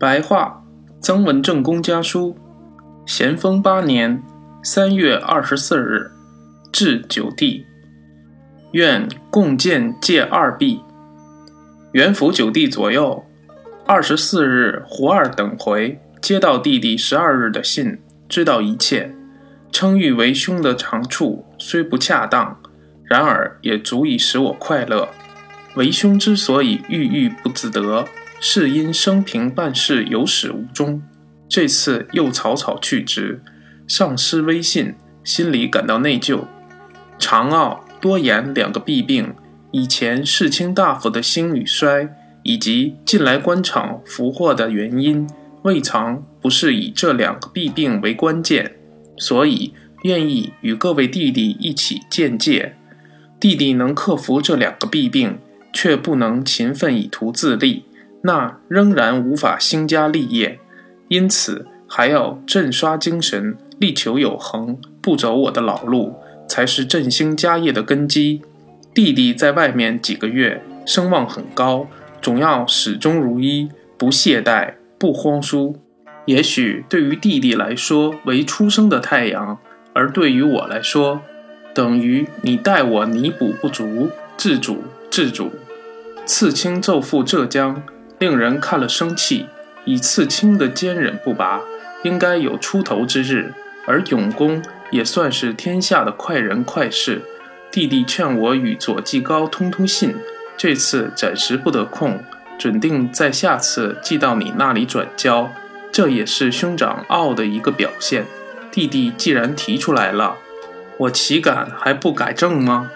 白话，曾文正公家书，咸丰八年三月二十四日，至九弟，愿共建借二币。元府九弟左右，二十四日胡二等回接到弟弟十二日的信，知道一切，称誉为兄的长处虽不恰当，然而也足以使我快乐。为兄之所以郁郁不自得。是因生平办事有始无终，这次又草草去职，丧失威信，心里感到内疚。长傲多言两个弊病，以前世卿大夫的兴与衰，以及近来官场俘获的原因，未尝不是以这两个弊病为关键，所以愿意与各位弟弟一起见戒。弟弟能克服这两个弊病，却不能勤奋以图自立。那仍然无法兴家立业，因此还要振刷精神，力求有恒，不走我的老路，才是振兴家业的根基。弟弟在外面几个月，声望很高，总要始终如一，不懈怠，不慌疏。也许对于弟弟来说为初升的太阳，而对于我来说，等于你待我弥补不足，自主自主。次卿奏赴浙江。令人看了生气，以刺青的坚忍不拔，应该有出头之日。而永公也算是天下的快人快事。弟弟劝我与左季高通通信，这次暂时不得空，准定在下次寄到你那里转交。这也是兄长傲的一个表现。弟弟既然提出来了，我岂敢还不改正吗？